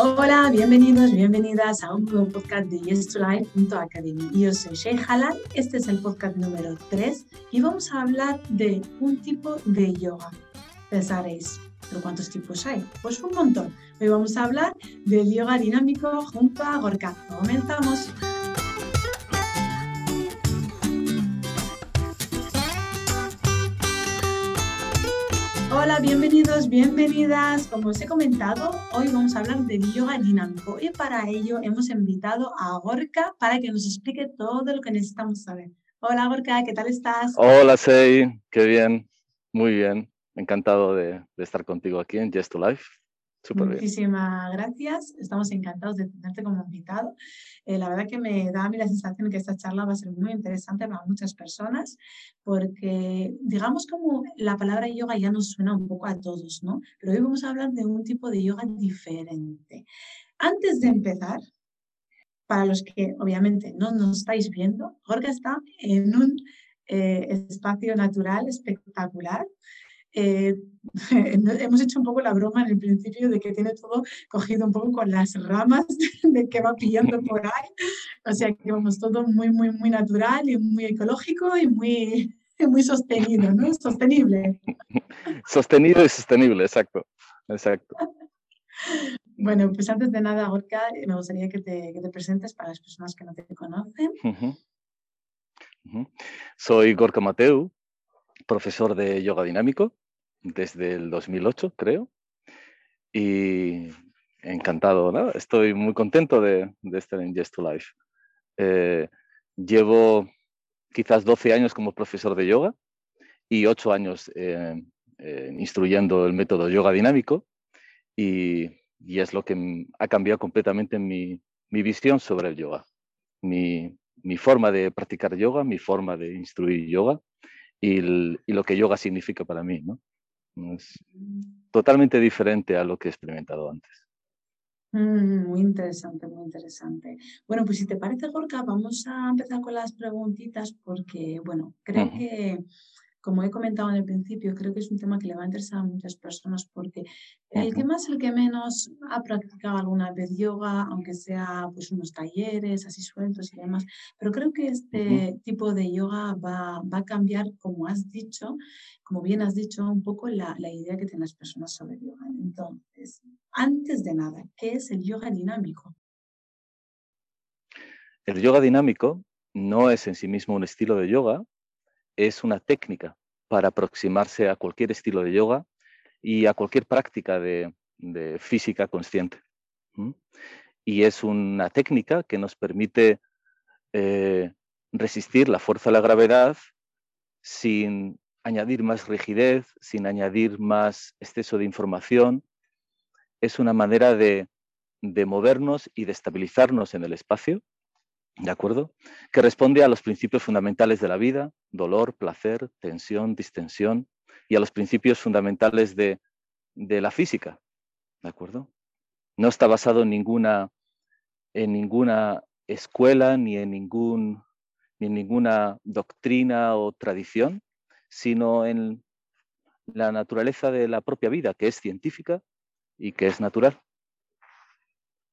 Hola, bienvenidos, bienvenidas a un nuevo podcast de Yes to Life.academy. Yo soy Sheikh Halal, este es el podcast número 3 y vamos a hablar de un tipo de yoga. Pensaréis, ¿pero cuántos tipos hay? Pues un montón. Hoy vamos a hablar del yoga dinámico junto a Gorka. Comenzamos. Hola, bienvenidos, bienvenidas. Como os he comentado, hoy vamos a hablar del yoga dinámico y para ello hemos invitado a Gorka para que nos explique todo lo que necesitamos saber. Hola Gorka, ¿qué tal estás? Hola Sei, qué bien, muy bien. Encantado de, estar contigo aquí en Just to Life. Muchísimas gracias. Estamos encantados de tenerte como invitado. Eh, la verdad que me da a mí la sensación que esta charla va a ser muy interesante para muchas personas porque digamos como la palabra yoga ya nos suena un poco a todos, ¿no? Pero hoy vamos a hablar de un tipo de yoga diferente. Antes de empezar, para los que obviamente no nos estáis viendo, Jorge está en un eh, espacio natural espectacular eh, hemos hecho un poco la broma en el principio de que tiene todo cogido un poco con las ramas de que va pillando por ahí. O sea que vamos, todo muy, muy, muy natural y muy ecológico y muy, muy sostenido, ¿no? Sostenible. Sostenido y sostenible, exacto. Exacto. Bueno, pues antes de nada, Gorka, me gustaría que te, que te presentes para las personas que no te conocen. Soy Gorka Mateu, profesor de yoga dinámico desde el 2008, creo. Y encantado. Estoy muy contento de, estar en Just to Life. Eh, llevo quizás 12 años como profesor de yoga y 8 años eh, eh, instruyendo el método yoga dinámico y, es lo que ha cambiado completamente mi, visión sobre el yoga. Mi, mi, forma de practicar yoga, mi forma de instruir yoga y, y lo que yoga significa para mí, ¿no? Es totalmente diferente a lo que he experimentado antes. Mm, muy interesante, muy interesante. Bueno, pues si te parece, Gorka, vamos a empezar con las preguntitas porque, bueno, creo que como he comentado en el principio, creo que es un tema que le va a interesar a muchas personas porque el que más, el que menos ha practicado alguna vez yoga, aunque sea pues unos talleres así sueltos y demás, pero creo que este tipo de yoga va, va, a cambiar, como has dicho, como bien has dicho, un poco la, la idea que tienen las personas sobre yoga. Entonces, antes de nada, ¿qué es el yoga dinámico? El yoga dinámico no es en sí mismo un estilo de yoga, es una técnica para aproximarse a cualquier estilo de yoga y a cualquier práctica de, física consciente. Y es una técnica que nos permite eh, resistir la fuerza de la gravedad sin añadir más rigidez, sin añadir más exceso de información. Es una manera de movernos y de estabilizarnos en el espacio ¿de acuerdo? Que responde a los principios fundamentales de la vida, dolor, placer, tensión, distensión, y a los principios fundamentales de, la física, ¿de acuerdo? No está basado en ninguna, en ninguna escuela ni en, ningún, ni en ninguna doctrina o tradición, sino en la naturaleza de la propia vida, que es científica y que es natural.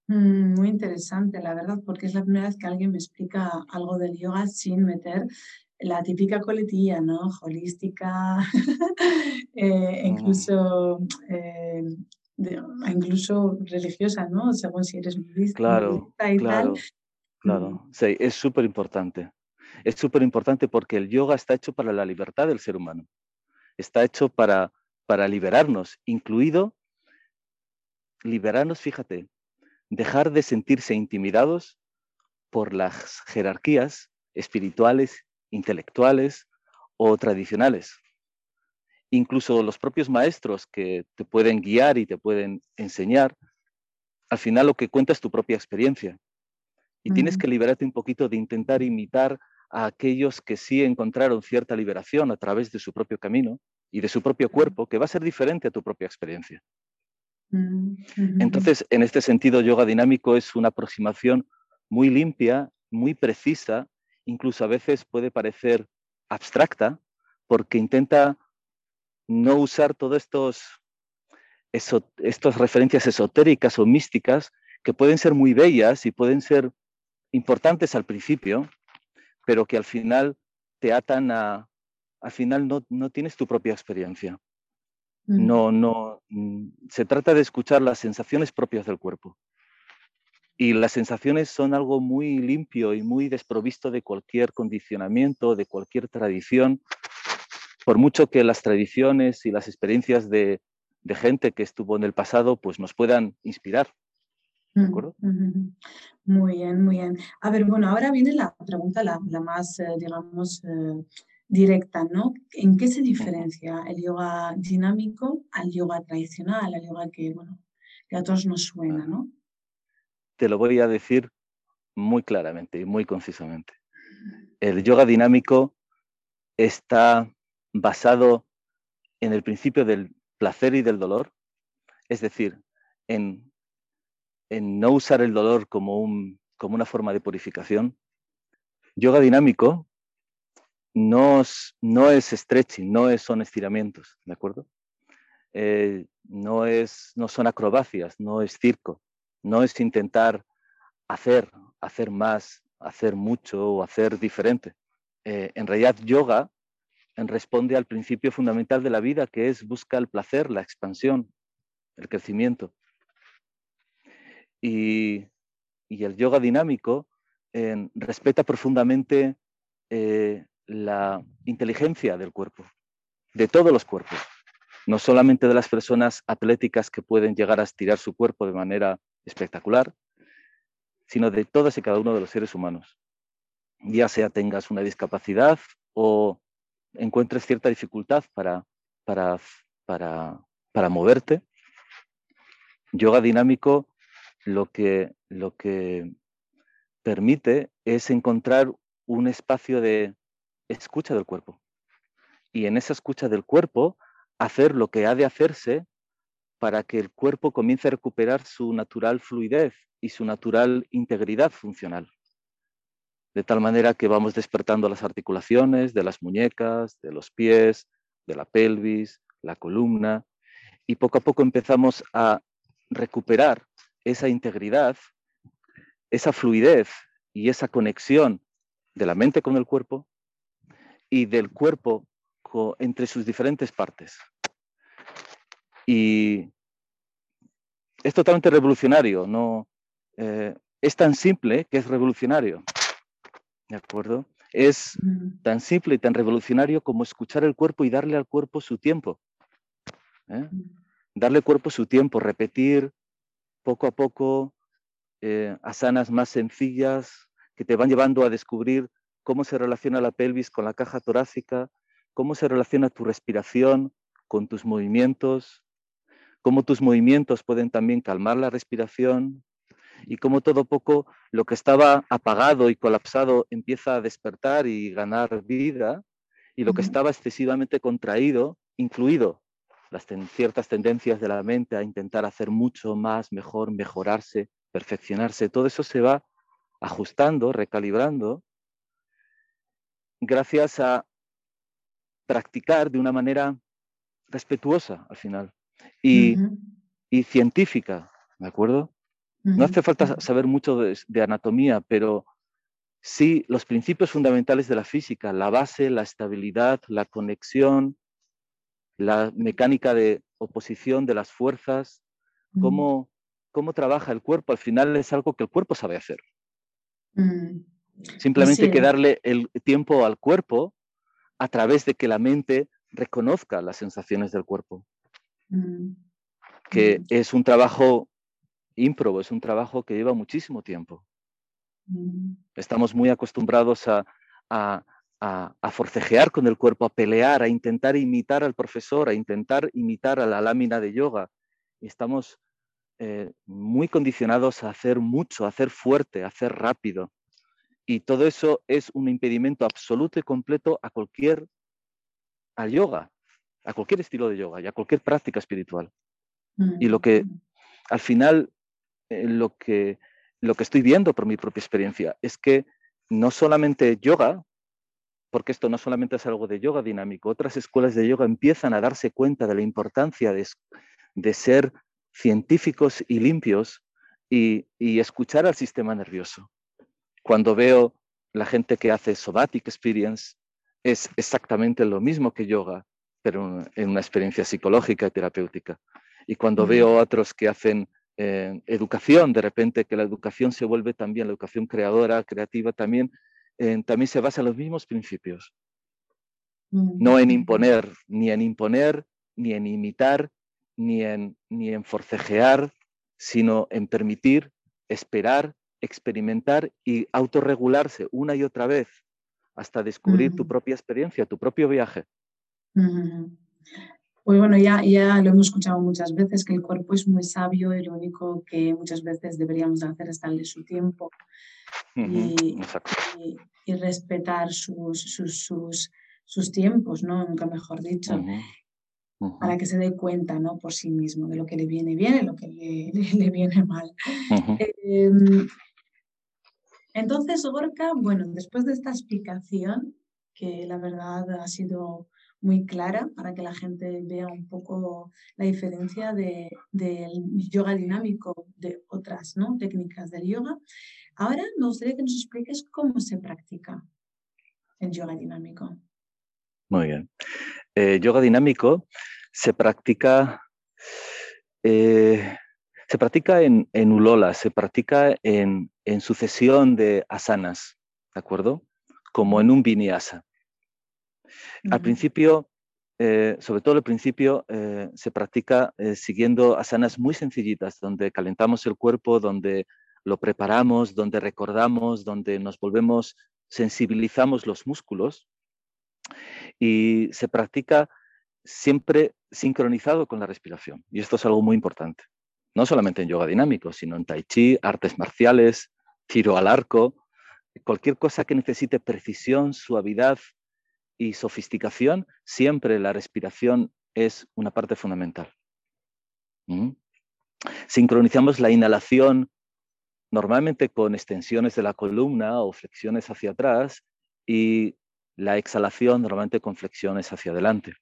Mm, muy interesante, la verdad, porque es la primera vez que alguien me explica algo del yoga sin meter la típica coletilla, ¿no? Holística, eh, incluso, eh, incluso religiosa, ¿no? Según si eres budista claro, y claro, tal. Claro, mm. sí, es súper importante. Es súper importante porque el yoga está hecho para la libertad del ser humano. Está hecho para, para liberarnos, incluido liberarnos, fíjate, dejar de sentirse intimidados por las jerarquías espirituales, intelectuales o tradicionales. Incluso los propios maestros que te pueden guiar y te pueden enseñar, al final lo que cuenta es tu propia experiencia. Y tienes que liberarte un poquito de intentar imitar a aquellos que sí encontraron cierta liberación a través de su propio camino y de su propio cuerpo, que va a ser diferente a tu propia experiencia. Mm, Entonces, en este sentido, yoga dinámico es una aproximación muy limpia, muy precisa, incluso a veces puede parecer abstracta, porque intenta no usar todos estos estas referencias esotéricas o místicas que pueden ser muy bellas y pueden ser importantes al principio, pero que al final te atan a, al final no, no tienes tu propia experiencia. Mm. No, no, mm, se trata de escuchar las sensaciones propias del cuerpo. Y las sensaciones son algo muy limpio y muy desprovisto de cualquier condicionamiento, de cualquier tradición, por mucho que las tradiciones y las experiencias de, de gente que estuvo en el pasado pues nos puedan inspirar. ¿De mm, acuerdo? Muy bien, muy bien. A ver, bueno, ahora viene la pregunta la, la más, eh, digamos, eh, directa, ¿no? ¿En qué se diferencia el yoga dinámico al yoga tradicional, al yoga que, bueno, que a todos nos suena, ¿no? Te lo voy a decir muy claramente y muy concisamente. El yoga dinámico está basado en el principio del placer y del dolor, es decir, en, en no usar el dolor como, un, como una forma de purificación. Yoga dinámico no, no es stretching, no es, son estiramientos, ¿de acuerdo? Eh, no, es, no son acrobacias, no es circo, no es intentar hacer, hacer más, hacer mucho o hacer diferente. Eh, en realidad, yoga responde al principio fundamental de la vida, que es busca el placer, la expansión, el crecimiento. Y, el yoga dinámico respeta profundamente eh, la inteligencia del cuerpo, de todos los cuerpos, no solamente de las personas atléticas que pueden llegar a estirar su cuerpo de manera espectacular, sino de todos y cada uno de los seres humanos. Ya sea tengas una discapacidad o encuentres cierta dificultad para, para, para, para moverte, yoga dinámico lo que, lo que permite es encontrar un espacio de escucha del cuerpo. Y en esa escucha del cuerpo, hacer lo que ha de hacerse para que el cuerpo comience a recuperar su natural fluidez y su natural integridad funcional. De tal manera que vamos despertando las articulaciones de las muñecas, de los pies, de la pelvis, la columna, y poco a poco empezamos a recuperar esa integridad, esa fluidez y esa conexión de la mente con el cuerpo y del cuerpo entre sus diferentes partes. Y es totalmente revolucionario, no eh, es tan simple que es revolucionario. ¿De acuerdo? Es tan simple y tan revolucionario como escuchar el cuerpo y darle al cuerpo su tiempo. ¿eh? Darle al cuerpo su tiempo, repetir poco a poco eh, asanas más sencillas que te van llevando a descubrir cómo se relaciona la pelvis con la caja torácica, cómo se relaciona tu respiración con tus movimientos, cómo tus movimientos pueden también calmar la respiración y cómo todo poco lo que estaba apagado y colapsado empieza a despertar y ganar vida y lo que estaba excesivamente contraído, incluido las ciertas tendencias de la mente a intentar hacer mucho más, mejor, mejorarse, perfeccionarse, todo eso se va ajustando, recalibrando gracias a practicar de una manera respetuosa al final y, científica, ¿de acuerdo? No hace falta saber mucho de, anatomía, pero sí los principios fundamentales de la física, la base, la estabilidad, la conexión, la mecánica de oposición de las fuerzas, cómo, cómo trabaja el cuerpo, al final es algo que el cuerpo sabe hacer. Mm. Simplemente que darle el tiempo al cuerpo a través de que la mente reconozca las sensaciones del cuerpo. Mm, que mm. es un trabajo ímprobo, es un trabajo que lleva muchísimo tiempo. Estamos muy acostumbrados a, forcejear con el cuerpo, a pelear, a intentar imitar al profesor, a intentar imitar a la lámina de yoga. Estamos eh, muy condicionados a hacer mucho, a hacer fuerte, a hacer rápido. Y todo eso es un impedimento absoluto y completo a cualquier, al yoga, a cualquier estilo de yoga y a cualquier práctica espiritual. Y lo que mm. al final, eh, lo, que, lo que estoy viendo por mi propia experiencia es que no solamente yoga, porque esto no solamente es algo de yoga dinámico, otras escuelas de yoga empiezan a darse cuenta de la importancia de, de ser científicos y limpios y, escuchar al sistema nervioso. Cuando veo la gente que hace somatic experience, es exactamente lo mismo que yoga, pero en una experiencia psicológica y terapéutica. Y cuando veo a otros que hacen eh, educación, de repente que la educación se vuelve también, la educación creadora, creativa también, también se basa en los mismos principios. No en imponer, ni en imponer, ni en imitar, ni en, ni en forcejear, sino en permitir, esperar, experimentar y autorregularse una y otra vez hasta descubrir tu propia experiencia, tu propio viaje. Pues bueno, ya, ya lo hemos escuchado muchas veces, que el cuerpo es muy sabio y lo único que muchas veces deberíamos hacer es darle su tiempo y, respetar sus, sus, sus, tiempos, ¿no? Nunca mejor dicho para que se dé cuenta ¿no? por sí mismo de lo que le viene bien y lo que le, le, viene mal. Em, entonces, Gorka, bueno, después de esta explicación, que la verdad ha sido muy clara para que la gente vea un poco la diferencia del yoga dinámico de otras técnicas del yoga. Ahora me gustaría que nos expliques cómo se practica el yoga dinámico. Muy bien. Eh, yoga dinámico se practica, eh, se practica en, en, ulola, se practica en, sucesión de asanas, ¿de acuerdo? Como en un vinyasa. Al principio, eh, sobre todo al principio, se practica siguiendo asanas muy sencillitas, donde calentamos el cuerpo, donde lo preparamos, donde recordamos, donde nos volvemos, sensibilizamos los músculos y se practica siempre sincronizado con la respiración. Y esto es algo muy importante. No solamente en yoga dinámico, sino en tai chi, artes marciales, tiro al arco, cualquier cosa que necesite precisión, suavidad y sofisticación, siempre la respiración es una parte fundamental. ¿Mm? Sincronizamos la inhalación normalmente con extensiones de la columna o flexiones hacia atrás y la exhalación normalmente con flexiones hacia adelante.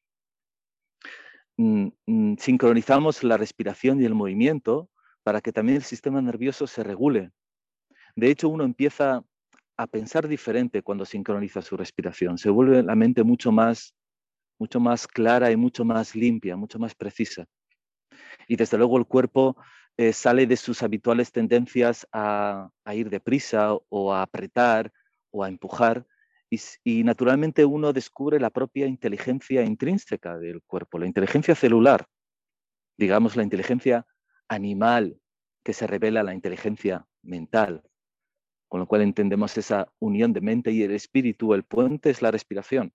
Mm, mm, sincronizamos la respiración y el movimiento para que también el sistema nervioso se regule. De hecho, uno empieza a pensar diferente cuando sincroniza su respiración. Se vuelve la mente mucho más, mucho más clara y mucho más limpia, mucho más precisa. Y desde luego el cuerpo eh, sale de sus habituales tendencias a, a ir deprisa o a apretar o a empujar y, naturalmente uno descubre la propia inteligencia intrínseca del cuerpo, la inteligencia celular, digamos la inteligencia animal que se revela la inteligencia mental, con lo cual entendemos esa unión de mente y el espíritu. El puente es la respiración.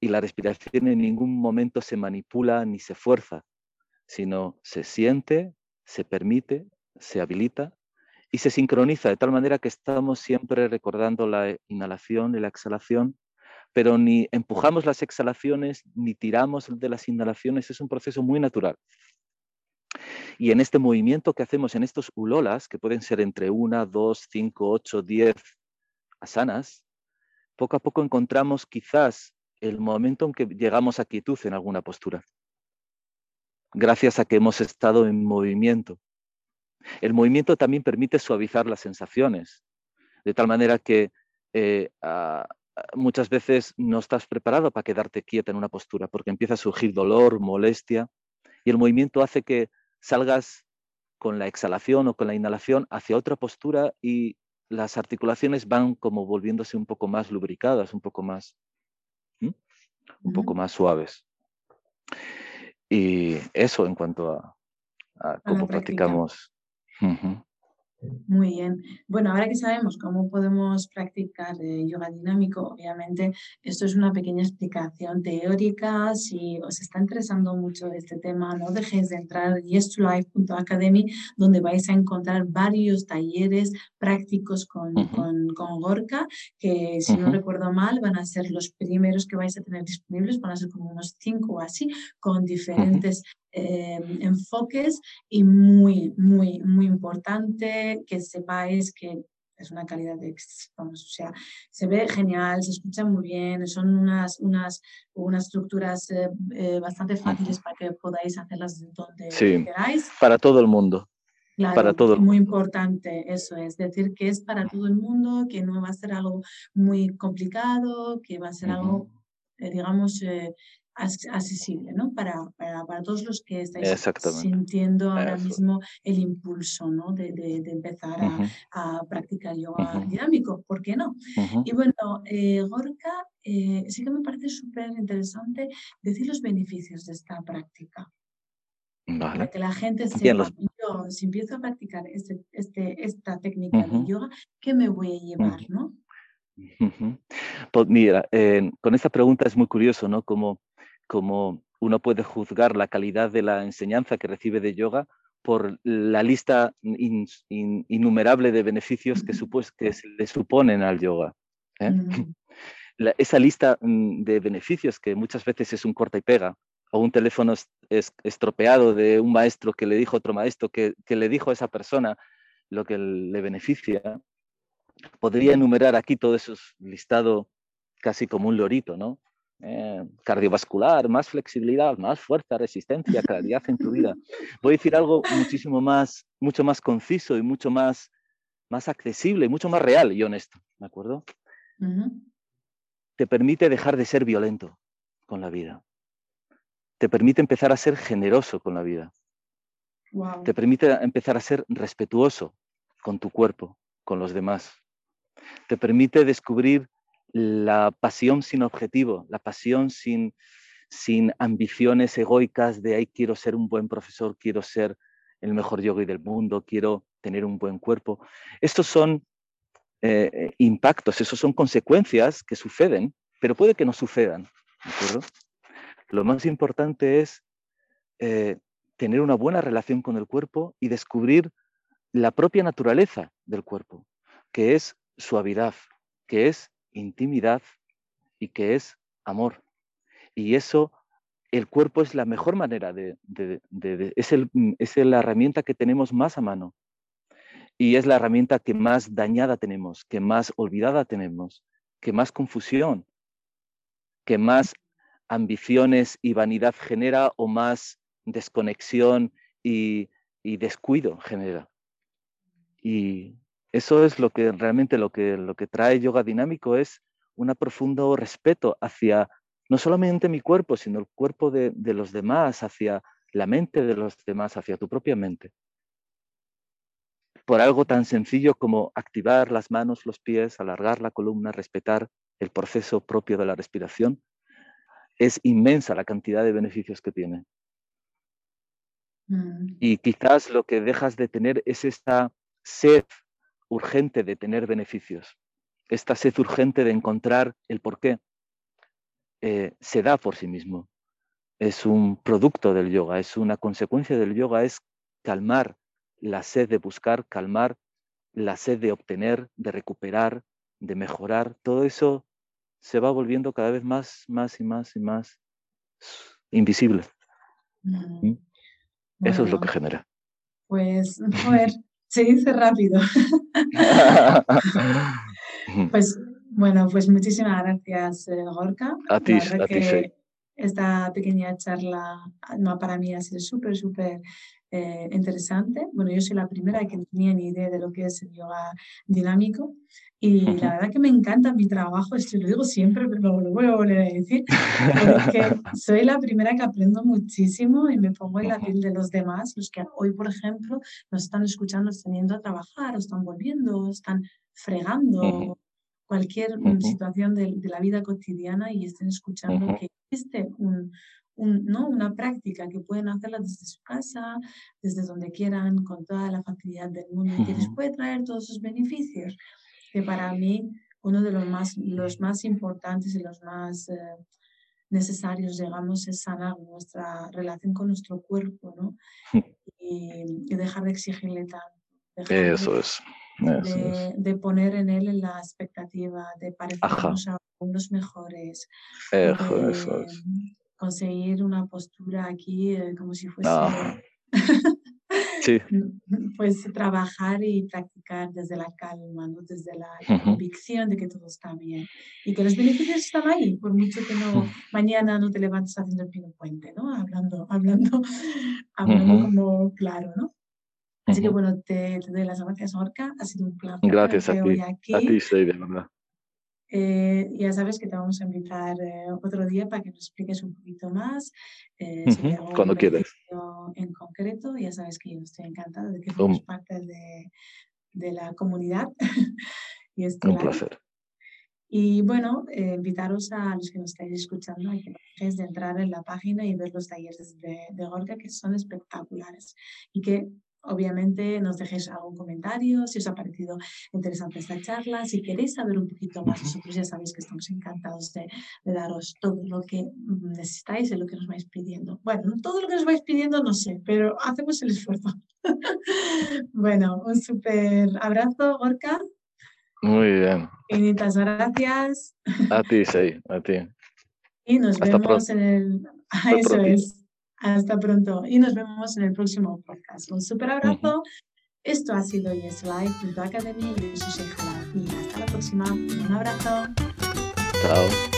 Y la respiración en ningún momento se manipula ni se fuerza, sino se siente, se permite, se habilita y se sincroniza de tal manera que estamos siempre recordando la inhalación y la exhalación, pero ni empujamos las exhalaciones ni tiramos de las inhalaciones, es un proceso muy natural. Y en este movimiento que hacemos en estos ulolas, que pueden ser entre una, dos, cinco, ocho, diez asanas, poco a poco encontramos quizás el momento en que llegamos a quietud en alguna postura, gracias a que hemos estado en movimiento. El movimiento también permite suavizar las sensaciones, de tal manera que eh, muchas veces no estás preparado para quedarte quieta en una postura, porque empieza a surgir dolor, molestia, y el movimiento hace que salgas con la exhalación o con la inhalación hacia otra postura y las articulaciones van como volviéndose un poco más lubricadas, un poco más, un poco más suaves. Y eso en cuanto a, cómo practicamos muy bien. Bueno, ahora que sabemos cómo podemos practicar eh, yoga dinámico, obviamente esto es una pequeña explicación teórica. Si os está interesando mucho este tema, no dejéis de entrar en yestolife.academy, donde vais a encontrar varios talleres prácticos con, con, Gorka, que si no recuerdo mal van a ser los primeros que vais a tener disponibles, van a ser como unos cinco o así, con diferentes Em, enfoques y muy, muy, muy importante que sepáis que es una calidad de, vamos, o sea, se ve genial, se escucha muy bien, son unas, unas, unas estructuras eh, eh, bastante fáciles para que podáis hacerlas donde queráis. Para todo el mundo. Claro, para todo. muy importante eso es, decir que es para todo el mundo, que no va a ser algo muy complicado, que va a ser algo, eh, digamos, accesible ¿no? para, para, para, todos los que estáis sintiendo ahora mismo el impulso ¿no? de, de, de empezar a, a, practicar yoga dinámico. ¿Por qué no? Y bueno, eh, Gorka, eh, sí que me parece súper interesante decir los beneficios de esta práctica. Para que la gente sepa, yo si empiezo a practicar este, este, esta técnica de yoga, ¿qué me voy a llevar? ¿no? Pues mira, con esta pregunta es muy curioso, ¿no? Como como uno puede juzgar la calidad de la enseñanza que recibe de yoga por la lista innumerable de beneficios que, que se le suponen al yoga. ¿eh? Mm. esa lista mm, de beneficios que muchas veces es un corta y pega, o un teléfono estropeado de un maestro que le dijo a otro maestro que, que le dijo a esa persona lo que le beneficia, podría enumerar aquí todo eso listado casi como un lorito, ¿no? Eh, cardiovascular, más flexibilidad, más fuerza, resistencia, claridad en tu vida. Voy a decir algo muchísimo más, mucho más conciso y mucho más, más accesible y mucho más real y honesto, ¿de acuerdo? Te permite dejar de ser violento con la vida. Te permite empezar a ser generoso con la vida. Te permite empezar a ser respetuoso con tu cuerpo, con los demás. Te permite descubrir la pasión sin objetivo, la pasión sin, sin ambiciones egoicas de, ay, quiero ser un buen profesor, quiero ser el mejor yogi del mundo, quiero tener un buen cuerpo. Estos son eh, impactos, esos son consecuencias que suceden, pero puede que no sucedan. Lo más importante es eh, tener una buena relación con el cuerpo y descubrir la propia naturaleza del cuerpo, que es suavidad, que es intimidad y que es amor. Y eso, el cuerpo es la mejor manera de, es, el, es la herramienta que tenemos más a mano. Y es la herramienta que más dañada tenemos, que más olvidada tenemos, que más confusión, que más ambiciones y vanidad genera o más desconexión y, descuido genera. Y eso es lo que realmente lo que, lo que trae yoga dinámico es un profundo respeto hacia no solamente mi cuerpo, sino el cuerpo de, los demás, hacia la mente de los demás, hacia tu propia mente. Por algo tan sencillo como activar las manos, los pies, alargar la columna, respetar el proceso propio de la respiración, es inmensa la cantidad de beneficios que tiene. Mm. Y quizás lo que dejas de tener es esta sed urgente de tener beneficios, esta sed urgente de encontrar el porqué, eh, se da por sí mismo. Es un producto del yoga, es una consecuencia del yoga, es calmar la sed de buscar, calmar la sed de obtener, de recuperar, de mejorar. Todo eso se va volviendo cada vez más, más y más y más invisible. ¿Mm? Eso es lo que genera. Pues, a ver, se dice rápido. pues bueno, pues muchísimas gracias, eh, Gorka. A ti, a ti Esta pequeña charla no, para mí ha sido súper, súper eh, interesante. Bueno, yo soy la primera que no tenía ni idea de lo que es el yoga dinámico y la verdad que me encanta mi trabajo, esto lo digo siempre, pero lo voy a volver a decir, porque soy la primera que aprendo muchísimo y me pongo en la piel de los demás, los que hoy, por ejemplo, nos están escuchando, están yendo a trabajar, o están volviendo, o están fregando, cualquier situación de, de, la vida cotidiana y estén escuchando que existe un, ¿no? una práctica que pueden hacerla desde su casa, desde donde quieran, con toda la facilidad del mundo y que les puede traer todos sus beneficios, que para mí uno de los más, los más importantes y los más eh, necesarios, digamos, es sanar nuestra relación con nuestro cuerpo, ¿no? Y, dejar de exigirle tanto. Eso es. de, poner en él la expectativa de parecernos a unos mejores. eso es conseguir una postura aquí eh, como si fuese... Ah. Sí. Pues trabajar y practicar desde la calma, ¿no? desde la convicción de que todo está bien y que los beneficios están ahí, por mucho que no mañana no te levantes haciendo el pino puente, ¿no? Hablando, hablando, hablando como claro, ¿no? Así que bueno, te, doy las gracias, Orca. Ha sido un placer. Gracias a ti. Aquí. A ti, de verdad. Eh, ya sabes que te vamos a invitar eh, otro día para que nos expliques un poquito más. Eh, Cuando quieras. En concreto, ya sabes que yo estoy encantada de que formes parte de, de, la comunidad. y un placer. Y bueno, invitaros a los que nos estáis escuchando a que no de entrar en la página y ver los talleres de, de Gorka, que son espectaculares y que Obviamente nos dejéis algún comentario, si os ha parecido interesante esta charla, si queréis saber un poquito más, nosotros ya sabéis que estamos encantados de, daros todo lo que necesitáis y lo que nos vais pidiendo. Bueno, todo lo que nos vais pidiendo no sé, pero hacemos el esfuerzo. bueno, un súper abrazo, Gorka. Muy bien. Infinitas gracias. A ti, sí, a ti. Y nos vemos en el... eso es. Hasta pronto y nos vemos en el próximo podcast. Un super abrazo. Esto ha sido YesLife.academy. Yo soy Sheikha y hasta la próxima. Un abrazo. Chao.